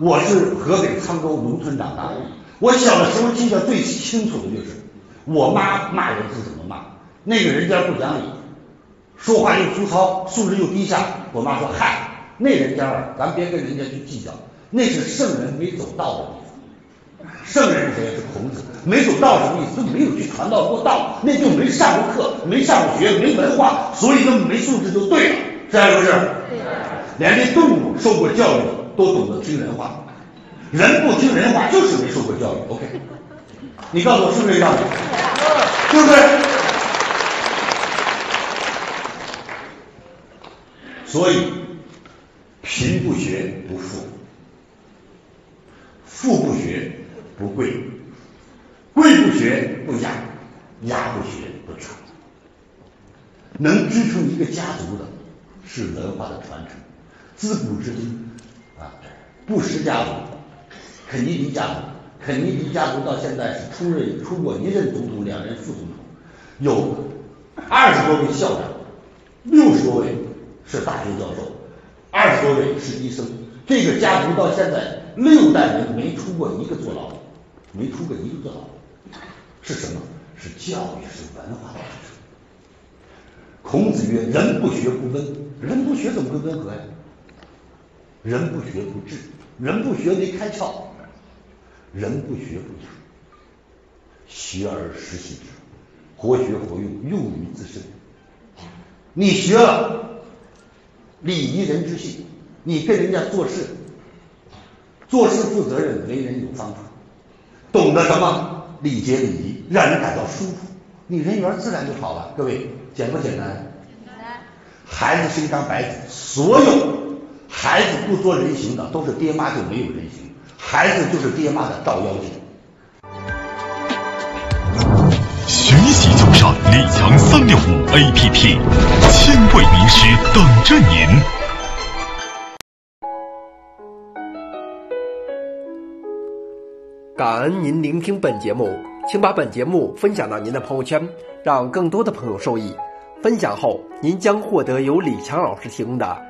我是河北沧州农村长大的，我小的时候记得最清楚的就是我妈骂人是怎么骂，那个人家不讲理，说话又粗糙，素质又低下。我妈说：“嗨，那人家啊，咱别跟人家去计较，那是圣人没走道的地方。圣人是谁？是孔子。没走道什么意思？就没有去传道过道，那就没上过课，没上过学，没文化，所以就没素质就对了，是还是不是？连这动物受过教育都懂得听人话，人不听人话就是没受过教育。OK，你告诉我是不是这道理？对不对？所以，贫不学不富，富不学不贵，贵不学不雅，雅不学不传。能支撑一个家族的是文化的传承。自古至今啊，布什家族、肯尼迪家族，肯尼迪家族到现在是出任出过一任总统、两任副总统，有二十多位校长，六十多位是大学教授，二十多位是医生。这个家族到现在六代人没出过一个坐牢，没出过一个坐牢，是什么？是教育，是文化的。孔子曰：“人不学不温，人不学怎么会温和呀？”人不学不智，人不学没开窍，人不学不雅，学而时习之，活学活用，用于自身。你学了礼仪人之性，你跟人家做事，做事负责任，为人有方法，懂得什么礼节礼仪，让人感到舒服，你人缘自然就好了。各位，简不简单？简单。孩子是一张白纸，所有。孩子不说人形的，都是爹妈就没有人形，孩子就是爹妈的照妖镜。学习就上李强三六五 APP，千位名师等着您。感恩您聆听本节目，请把本节目分享到您的朋友圈，让更多的朋友受益。分享后，您将获得由李强老师提供的